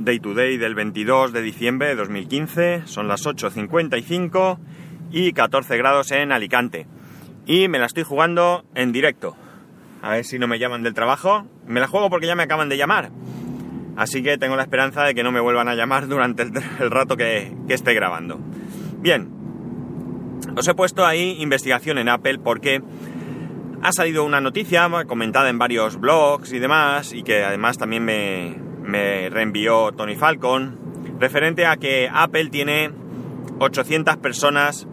Day to day del 22 de diciembre de 2015, son las 8.55 y 14 grados en Alicante. Y me la estoy jugando en directo. A ver si no me llaman del trabajo. Me la juego porque ya me acaban de llamar. Así que tengo la esperanza de que no me vuelvan a llamar durante el, rato que, que esté grabando. Bien, os he puesto ahí investigación en Apple porque ha salido una noticia comentada en varios blogs y demás, y que además también me, me reenvió Tony Falcon, referente a que Apple tiene 800 personas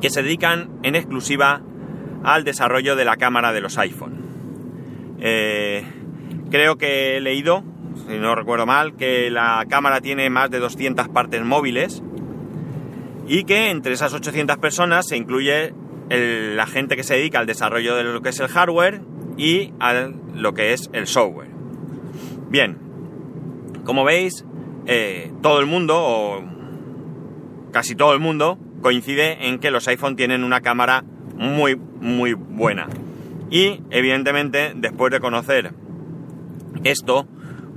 que se dedican en exclusiva al desarrollo de la cámara de los iPhone. Eh, creo que he leído, si no recuerdo mal, que la cámara tiene más de 200 partes móviles y que entre esas 800 personas se incluye la gente que se dedica al desarrollo de lo que es el hardware y a lo que es el software. Bien, como veis, eh, todo el mundo, o casi todo el mundo, coincide en que los iPhone tienen una cámara muy, muy buena. Y, evidentemente, después de conocer esto,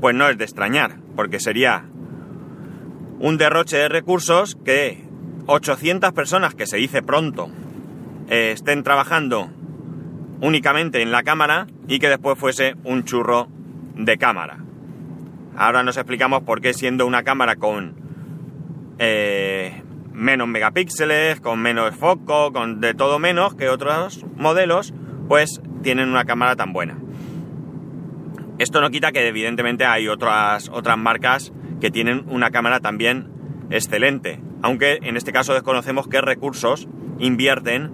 pues no es de extrañar, porque sería un derroche de recursos que 800 personas, que se dice pronto, eh, estén trabajando únicamente en la cámara y que después fuese un churro de cámara. Ahora nos explicamos por qué siendo una cámara con eh, menos megapíxeles, con menos foco, con de todo menos que otros modelos, pues tienen una cámara tan buena. Esto no quita que evidentemente hay otras, otras marcas que tienen una cámara también excelente, aunque en este caso desconocemos qué recursos invierten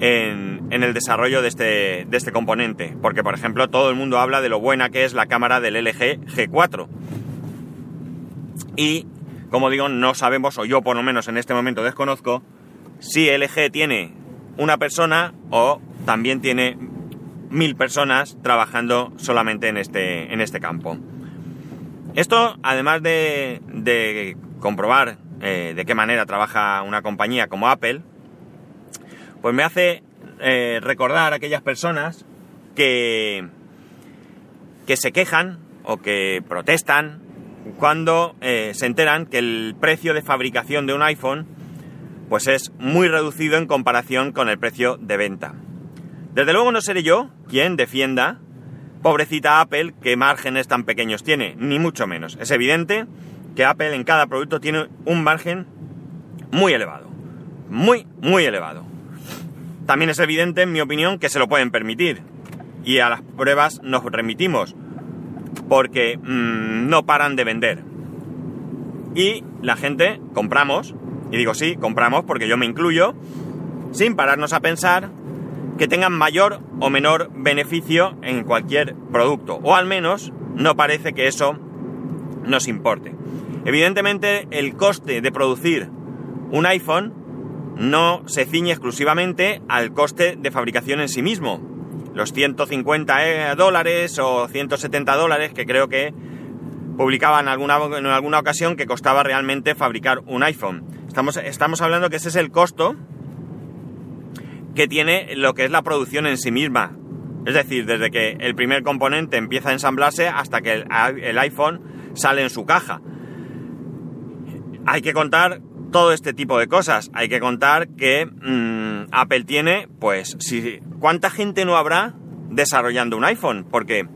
en, en, el desarrollo de este, de este componente. Porque, por ejemplo, todo el mundo habla de lo buena que es la cámara del LG G4. Y, como digo, no sabemos, o yo por lo menos en este momento desconozco, si LG tiene una persona o también tiene mil personas trabajando solamente en este, en este campo. Esto, además de, de comprobar eh, de qué manera trabaja una compañía como Apple, pues me hace eh, recordar a aquellas personas que, que se quejan o que protestan cuando eh, se enteran que el precio de fabricación de un iPhone pues es muy reducido en comparación con el precio de venta. Desde luego no seré yo quien defienda, pobrecita Apple, qué márgenes tan pequeños tiene, ni mucho menos. Es evidente que Apple en cada producto tiene un margen muy elevado. Muy, muy elevado. También es evidente, en mi opinión, que se lo pueden permitir. Y a las pruebas nos remitimos. Porque mmm, no paran de vender. Y la gente compramos. Y digo sí, compramos porque yo me incluyo. Sin pararnos a pensar que tengan mayor o menor beneficio en cualquier producto. O al menos no parece que eso nos importe. Evidentemente el coste de producir un iPhone no se ciñe exclusivamente al coste de fabricación en sí mismo. Los 150 eh, dólares o 170 dólares que creo que publicaban en alguna ocasión que costaba realmente fabricar un iPhone. Estamos, estamos hablando que ese es el costo que tiene lo que es la producción en sí misma. Es decir, desde que el primer componente empieza a ensamblarse hasta que el, el iPhone sale en su caja. Hay que contar todo este tipo de cosas. Hay que contar que mmm, Apple tiene, pues, si, ¿cuánta gente no habrá desarrollando un iPhone? Porque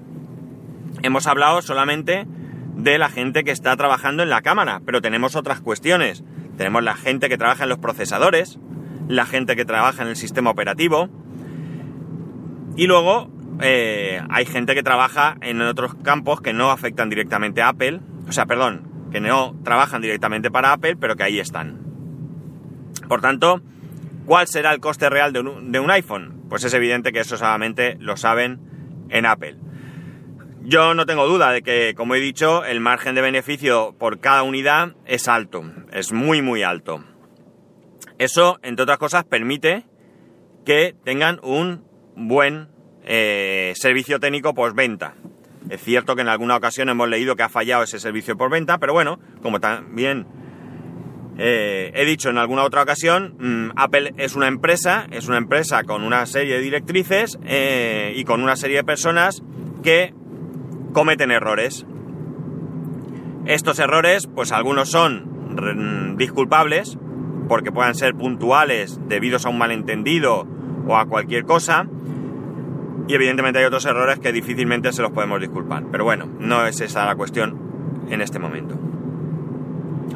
hemos hablado solamente de la gente que está trabajando en la cámara, pero tenemos otras cuestiones. Tenemos la gente que trabaja en los procesadores, la gente que trabaja en el sistema operativo, y luego eh, hay gente que trabaja en otros campos que no afectan directamente a Apple, o sea, perdón, que no trabajan directamente para Apple, pero que ahí están. Por tanto, ¿cuál será el coste real de un, iPhone? Pues es evidente que eso solamente lo saben en Apple. Yo no tengo duda de que, como he dicho, el margen de beneficio por cada unidad es alto, es muy muy alto. Eso, entre otras cosas, permite que tengan un buen eh, servicio técnico postventa. Es cierto que en alguna ocasión hemos leído que ha fallado ese servicio por venta, pero bueno, como también eh, he dicho en alguna otra ocasión, mmm, Apple es una empresa, es una empresa con una serie de directrices eh, y con una serie de personas que cometen errores. Estos errores, pues algunos son disculpables, porque puedan ser puntuales debidos a un malentendido o a cualquier cosa, y evidentemente hay otros errores que difícilmente se los podemos disculpar. Pero bueno, no es esa la cuestión en este momento.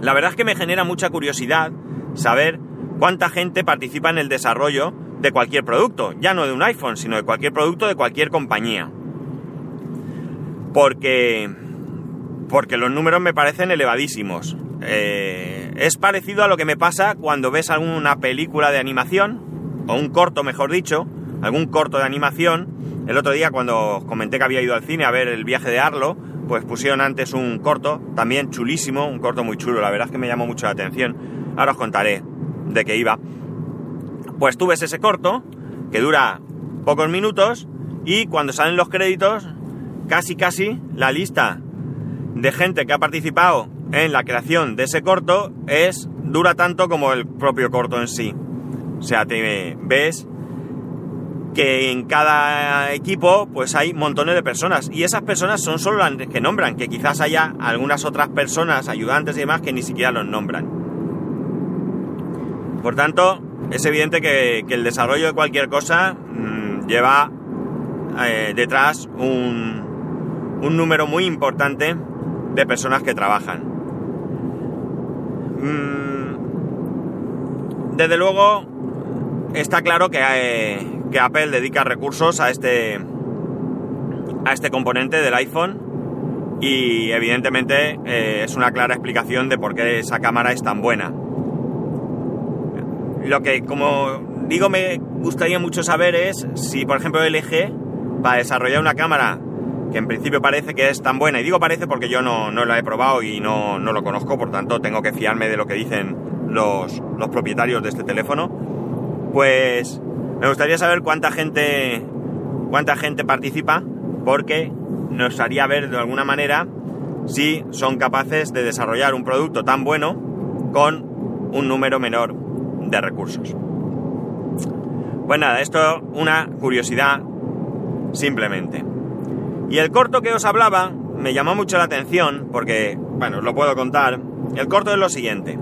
La verdad es que me genera mucha curiosidad saber cuánta gente participa en el desarrollo de cualquier producto, ya no de un iPhone, sino de cualquier producto de cualquier compañía. Porque, porque los números me parecen elevadísimos. Eh, es parecido a lo que me pasa cuando ves alguna película de animación, o un corto mejor dicho, algún corto de animación. El otro día cuando comenté que había ido al cine a ver el viaje de Arlo, pues pusieron antes un corto, también chulísimo, un corto muy chulo, la verdad es que me llamó mucho la atención. Ahora os contaré de qué iba. Pues tú ves ese corto, que dura pocos minutos, y cuando salen los créditos, casi casi la lista de gente que ha participado en la creación de ese corto es dura tanto como el propio corto en sí. O sea, te ves que en cada equipo pues hay montones de personas y esas personas son solo las que nombran, que quizás haya algunas otras personas, ayudantes y demás que ni siquiera los nombran. Por tanto, es evidente que, el desarrollo de cualquier cosa mm, lleva eh, detrás un, un, número muy importante de personas que trabajan. Mm, desde luego, está claro que eh, que Apple dedica recursos a este, a este componente del iPhone y evidentemente eh, es una clara explicación de por qué esa cámara es tan buena. Lo que, como digo, me gustaría mucho saber es si, por ejemplo, LG, para desarrollar una cámara que en principio parece que es tan buena, y digo parece porque yo no, no la he probado y no, no, lo conozco, por tanto tengo que fiarme de lo que dicen los, los propietarios de este teléfono, pues me gustaría saber cuánta gente, cuánta gente participa, porque nos haría ver de alguna manera si son capaces de desarrollar un producto tan bueno con un número menor de recursos. Pues nada, esto una curiosidad simplemente. Y el corto que os hablaba me llamó mucho la atención porque, bueno, os lo puedo contar. El corto es lo siguiente.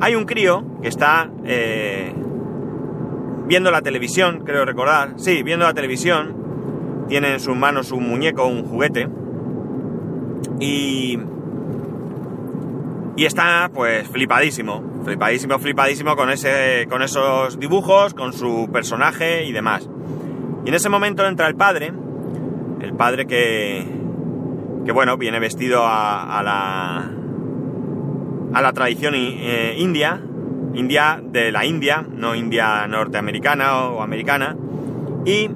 Hay un crío que está eh, viendo la televisión, creo recordar, sí, viendo la televisión, tiene en sus manos un muñeco, un juguete, y, y está pues flipadísimo, flipadísimo, flipadísimo con, ese, con esos dibujos, con su personaje y demás. Y en ese momento entra el padre, el padre que, que bueno, viene vestido a, a la, a la tradición eh, india, India de la India, no India norteamericana o americana, y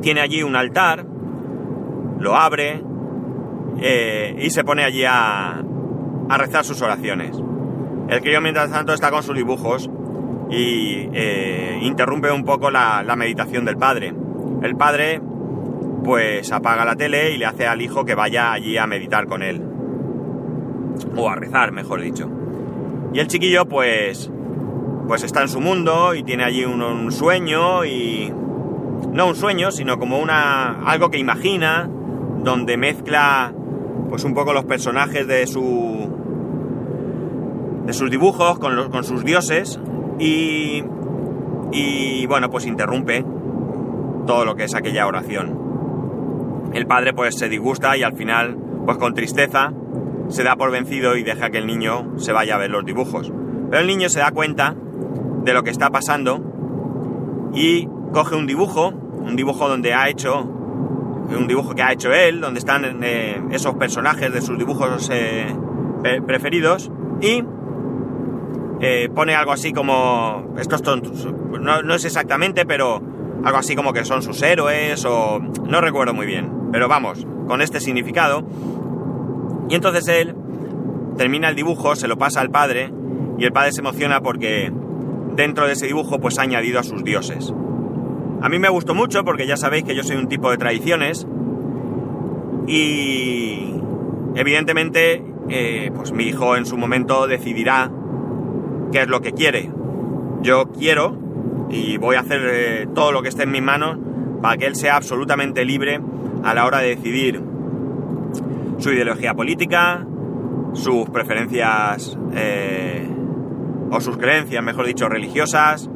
tiene allí un altar, lo abre eh, y se pone allí a, rezar sus oraciones. El crío mientras tanto está con sus dibujos y eh, interrumpe un poco la, la meditación del padre. El padre pues apaga la tele y le hace al hijo que vaya allí a meditar con él. O a rezar, mejor dicho. Y el chiquillo pues, pues está en su mundo y tiene allí un, sueño y... No un sueño, sino como una, algo que imagina, donde mezcla pues un poco los personajes de su... de sus dibujos con, los, con sus dioses y... y bueno, pues interrumpe todo lo que es aquella oración. El padre pues se disgusta y al final, pues con tristeza, se da por vencido y deja que el niño se vaya a ver los dibujos. Pero el niño se da cuenta de lo que está pasando y coge un dibujo, un dibujo donde ha hecho, un dibujo que ha hecho él, donde están eh, esos personajes de sus dibujos eh, preferidos y eh, pone algo así como, estos no es exactamente, pero algo así como que son sus héroes o no recuerdo muy bien, pero vamos, con este significado y entonces él termina el dibujo, se lo pasa al padre y el padre se emociona porque dentro de ese dibujo pues ha añadido a sus dioses. A mí me gustó mucho porque ya sabéis que yo soy un tipo de tradiciones y evidentemente eh, pues mi hijo en su momento decidirá qué es lo que quiere. Yo quiero y voy a hacer eh, todo lo que esté en mis manos para que él sea absolutamente libre a la hora de decidir su ideología política, sus preferencias eh, o sus creencias, mejor dicho, religiosas,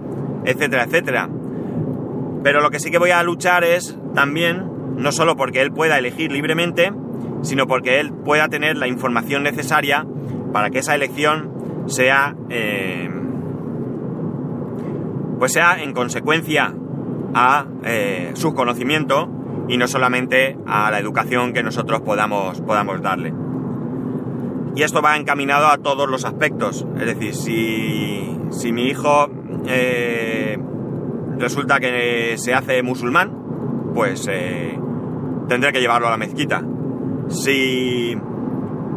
etcétera, etcétera. Pero lo que sí que voy a luchar es también, no solo porque él pueda elegir libremente, sino porque él pueda tener la información necesaria para que esa elección sea, eh, pues sea en consecuencia a eh, su conocimiento y no solamente a la educación que nosotros podamos, podamos darle. Y esto va encaminado a todos los aspectos. Es decir, si, si mi hijo eh, resulta que se hace musulmán, pues eh, tendré que llevarlo a la mezquita. Si,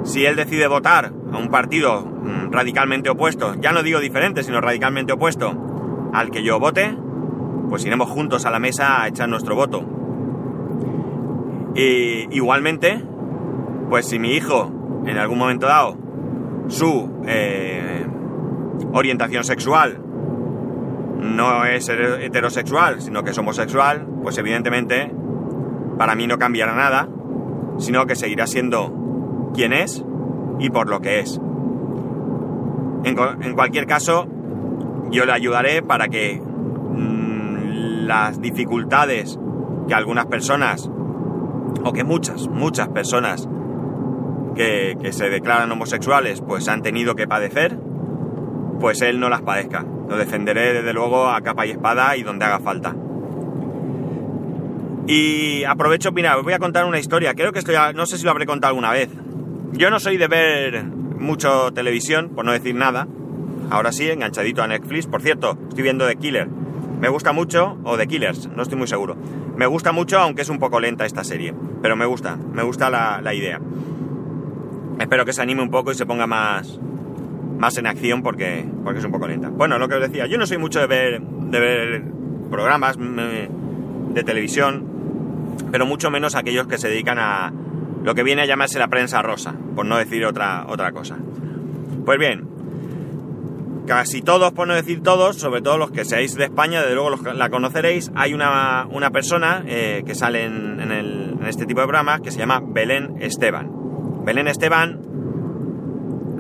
si él decide votar a un partido mm, radicalmente opuesto, ya no digo diferente, sino radicalmente opuesto al que yo vote, pues iremos juntos a la mesa a echar nuestro voto. Y igualmente, pues si mi hijo en algún momento dado su eh, orientación sexual no es heterosexual, sino que es homosexual, pues evidentemente para mí no cambiará nada, sino que seguirá siendo quien es y por lo que es. En, cualquier caso, yo le ayudaré para que mmm, las dificultades que algunas personas, o que muchas, muchas personas que, que se declaran homosexuales, pues han tenido que padecer, pues él no las padezca. Lo defenderé desde luego a capa y espada y donde haga falta. Y aprovecho, mira, os voy a contar una historia. Creo que esto ya, no sé si lo habré contado alguna vez. Yo no soy de ver mucho televisión, por no decir nada. Ahora sí, enganchadito a Netflix. Por cierto, estoy viendo The Killer. Me gusta mucho, o The Killers, no estoy muy seguro. Me gusta mucho, aunque es un poco lenta esta serie. Pero me gusta, me gusta la, la idea. Espero que se anime un poco y se ponga más, más en acción porque, porque es un poco lenta. Bueno, lo que os decía, yo no soy mucho de ver, de ver programas de televisión, pero mucho menos aquellos que se dedican a lo que viene a llamarse la prensa rosa, por no decir otra, otra cosa. Pues bien, casi todos, por no decir todos, sobre todo los que seáis de España, desde luego los, la conoceréis, hay una, una persona eh, que sale en, en, este tipo de programas que se llama Belén Esteban. Belén Esteban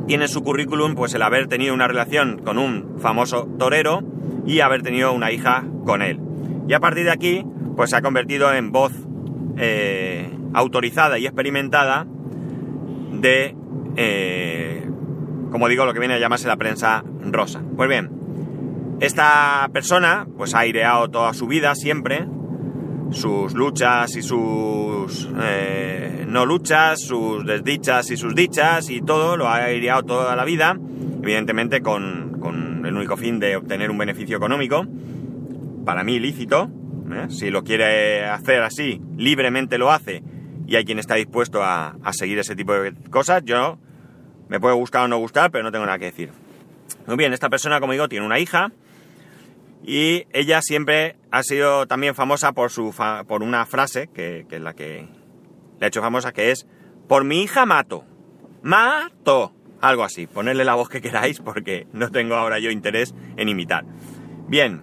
tiene en su currículum pues el haber tenido una relación con un famoso torero y haber tenido una hija con él. Y a partir de aquí pues se ha convertido en voz eh, autorizada y experimentada de, eh, como digo, lo que viene a llamarse la prensa rosa. Pues bien, esta persona pues ha aireado toda su vida siempre sus luchas y sus eh, no luchas, sus desdichas y sus dichas y todo, lo ha aireado toda la vida, evidentemente con, con el único fin de obtener un beneficio económico, para mí ilícito, ¿eh? si lo quiere hacer así, libremente lo hace, y hay quien está dispuesto a, a seguir ese tipo de cosas, yo me puede gustar o no gustar, pero no tengo nada que decir. Muy bien, esta persona, como digo, tiene una hija, y ella siempre ha sido también famosa por, su fa por una frase, que, que, es la que le ha hecho famosa, que es, por mi hija mato. Mato. Algo así. Ponerle la voz que queráis porque no tengo ahora yo interés en imitar. Bien.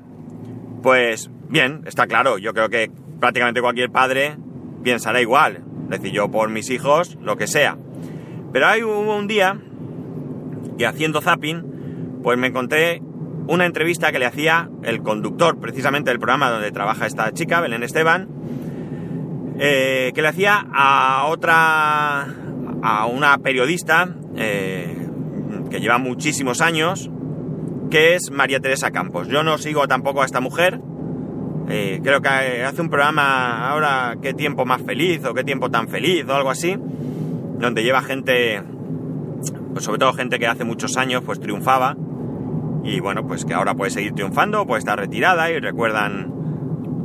Pues bien, está claro. Yo creo que prácticamente cualquier padre pensará igual. Es decir, yo por mis hijos, lo que sea. Pero hay un día que haciendo zapping, pues me encontré una entrevista que le hacía el conductor precisamente del programa donde trabaja esta chica, Belén Esteban, eh, que le hacía a otra, a una periodista eh, que lleva muchísimos años, que es María Teresa Campos. Yo no sigo tampoco a esta mujer, eh, creo que hace un programa ahora, qué tiempo más feliz o qué tiempo tan feliz o algo así, donde lleva gente, pues sobre todo gente que hace muchos años pues triunfaba y bueno, pues que ahora puede seguir triunfando, puede estar retirada y recuerdan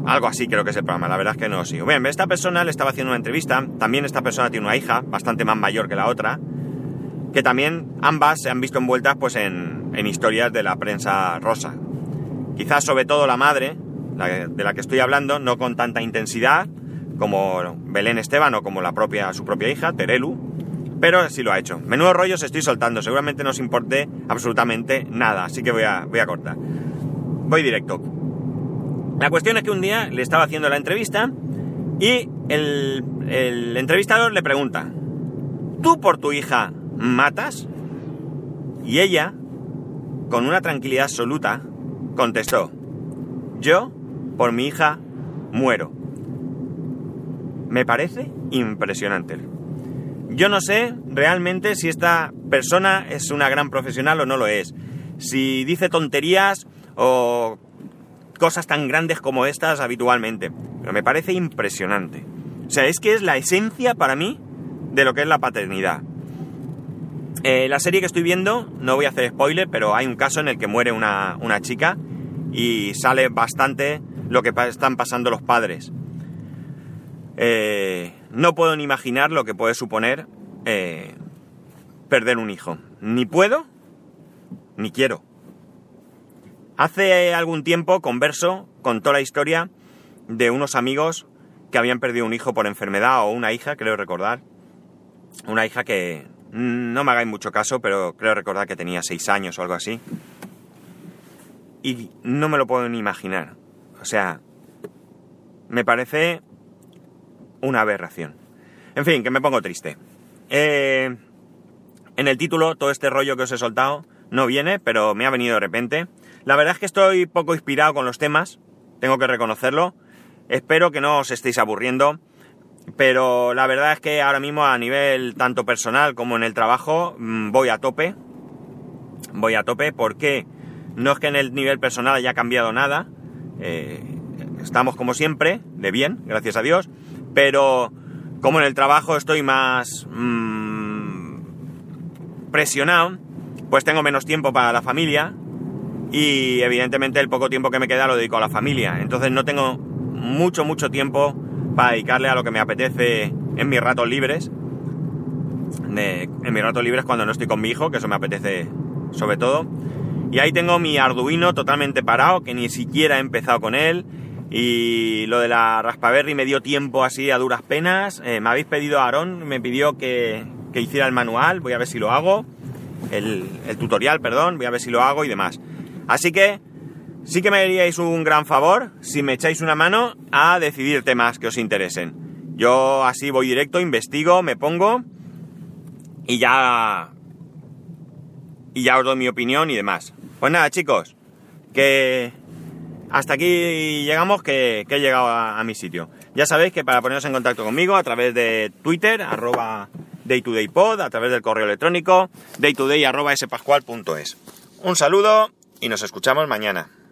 algo así creo que es el programa, la verdad es que no sigo. Bien, esta persona le estaba haciendo una entrevista, también esta persona tiene una hija, bastante más mayor que la otra, que también ambas se han visto envueltas pues en, en historias de la prensa rosa. Quizás sobre todo la madre, de la que estoy hablando, no con tanta intensidad como Belén Esteban o como la propia, su propia hija, Terelu, pero sí lo ha hecho. Menudo rollos estoy soltando, seguramente no os importe absolutamente nada, así que voy a, voy a cortar. Voy directo. La cuestión es que un día le estaba haciendo la entrevista y el, el entrevistador le pregunta, ¿tú por tu hija matas? Y ella, con una tranquilidad absoluta, contestó, yo por mi hija muero. Me parece impresionante. Yo no sé realmente si esta persona es una gran profesional o no lo es. Si dice tonterías o cosas tan grandes como estas habitualmente. Pero me parece impresionante. O sea, es que es la esencia para mí de lo que es la paternidad. Eh, la serie que estoy viendo, no voy a hacer spoiler, pero hay un caso en el que muere una, una chica y sale bastante lo que están pasando los padres. Eh, no puedo ni imaginar lo que puede suponer eh, perder un hijo. Ni puedo, ni quiero. Hace algún tiempo converso con toda la historia de unos amigos que habían perdido un hijo por enfermedad o una hija, creo recordar. Una hija que no me hagáis mucho caso, pero creo recordar que tenía seis años o algo así. Y no me lo puedo ni imaginar. O sea, me parece una aberración. En fin, que me pongo triste. Eh, en el título, todo este rollo que os he soltado no viene, pero me ha venido de repente. La verdad es que estoy poco inspirado con los temas, tengo que reconocerlo. Espero que no os estéis aburriendo, pero la verdad es que ahora mismo a nivel tanto personal como en el trabajo mm, voy a tope. Voy a tope porque no es que en el nivel personal haya cambiado nada, eh, estamos como siempre, de bien, gracias a Dios, pero como en el trabajo estoy más mmm, presionado, pues tengo menos tiempo para la familia y evidentemente el poco tiempo que me queda lo dedico a la familia. Entonces no tengo mucho, mucho tiempo para dedicarle a lo que me apetece en mis ratos libres. en mis ratos libres cuando no estoy con mi hijo, que eso me apetece sobre todo. Y ahí tengo mi Arduino totalmente parado, que ni siquiera he empezado con él. Y lo de la Raspaberry me dio tiempo así a duras penas. Eh, me habéis pedido a Aaron, me pidió que, hiciera el manual, voy a ver si lo hago. El, tutorial, perdón, voy a ver si lo hago y demás. Así que sí que me haríais un gran favor si me echáis una mano a decidir temas que os interesen. Yo así voy directo, investigo, me pongo y ya y ya os doy mi opinión y demás. Pues nada, chicos, que hasta aquí llegamos, que, he llegado a, mi sitio. Ya sabéis que para poneros en contacto conmigo a través de Twitter, arroba daytodaypod, a través del correo electrónico, daytoday. Un saludo y nos escuchamos mañana.